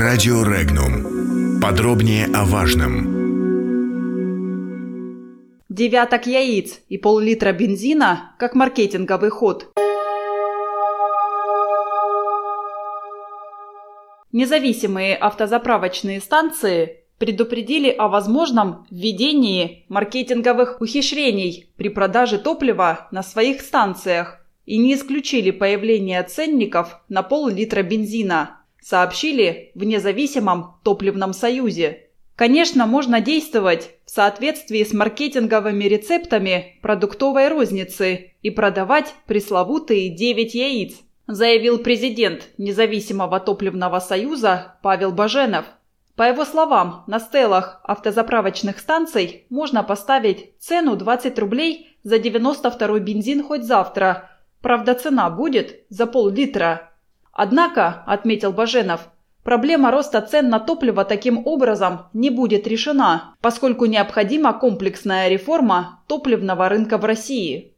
Радио Регнум. Подробнее о важном. Девяток яиц и пол-литра бензина как маркетинговый ход. Независимые автозаправочные станции предупредили о возможном введении маркетинговых ухищрений при продаже топлива на своих станциях и не исключили появление ценников на пол-литра бензина, сообщили в независимом топливном союзе. Конечно, можно действовать в соответствии с маркетинговыми рецептами продуктовой розницы и продавать пресловутые 9 яиц, заявил президент Независимого топливного союза Павел Баженов. По его словам, на стелах автозаправочных станций можно поставить цену 20 рублей за 92 бензин хоть завтра. Правда, цена будет за пол-литра. Однако, отметил Баженов, проблема роста цен на топливо таким образом не будет решена, поскольку необходима комплексная реформа топливного рынка в России.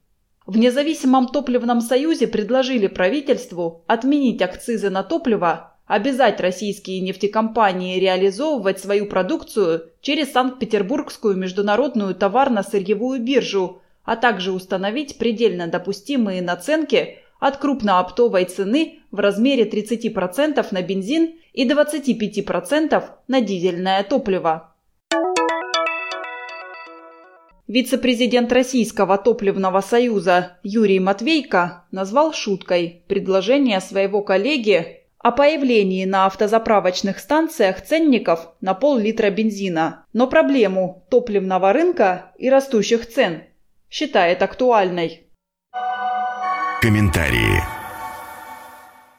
В независимом топливном союзе предложили правительству отменить акцизы на топливо обязать российские нефтекомпании реализовывать свою продукцию через Санкт-Петербургскую международную товарно-сырьевую биржу, а также установить предельно допустимые наценки от крупнооптовой цены в размере 30% на бензин и 25% на дизельное топливо. Вице-президент Российского топливного союза Юрий Матвейко назвал шуткой предложение своего коллеги о появлении на автозаправочных станциях ценников на пол-литра бензина, но проблему топливного рынка и растущих цен считает актуальной. Комментарии.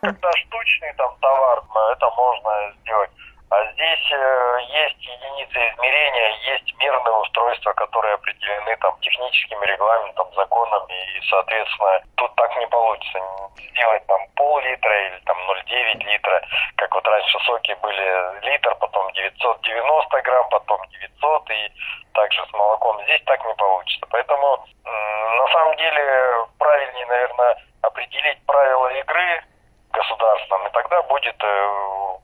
Когда штучный там товар, это можно сделать. А здесь э, есть единицы измерения, есть мерные устройства, которые определены там техническим регламентом, законами, и, соответственно, тут так не получится сделать там пол-литра или там 0,9 литра, как вот раньше соки были литр, потом 990 грамм, потом 900 и также с молоком. Здесь так не получится. Поэтому на самом деле правильнее, наверное, определить правила игры государством, и тогда будет э,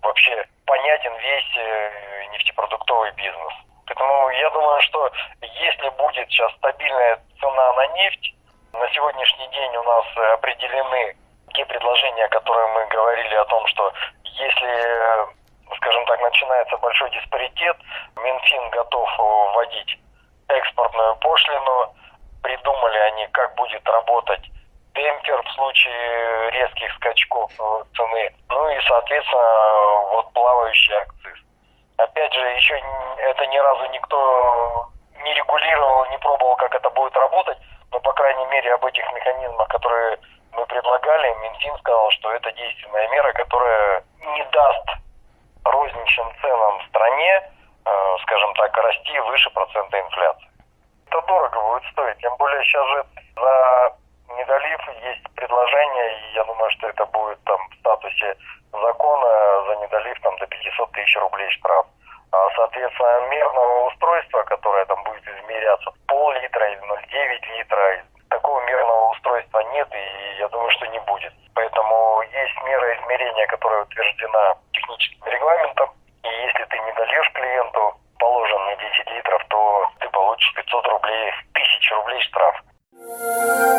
вообще понятен весь э, нефтепродуктовый бизнес. Поэтому я думаю, что если будет сейчас стабильная цена на нефть, на сегодняшний день у нас определены те предложения, которые мы говорили о том, что если, скажем так, начинается большой диспаритет, Минфин готов вводить экспортную пошлину, придумали они, как будет работать демпфер в случае резких скачков цены, ну и, соответственно, вот плавающий акциз. Опять же, еще это ни разу никто не регулировал, не пробовал, как это будет работать, но, по крайней мере, об этих механизмах, которые мы предлагали, Минфин сказал, что это действенная мера, которая не даст розничным ценам в стране, э, скажем так, расти выше процента инфляции. Это дорого будет стоить, тем более сейчас же за недолив есть предложение, и я думаю, что это будет там в статусе закона за недолив там до 500 тысяч рублей штраф. А, соответственно, мерного устройства, которое там будет измеряться пол-литра или 0,9 литра, такого мерного устройства нет, и я думаю, что не будет. Поэтому есть мера измерения, которая утверждена техническим регламентом, и если ты не дольешь клиенту положенные 10 литров, то ты получишь 500 рублей, 1000 рублей штраф.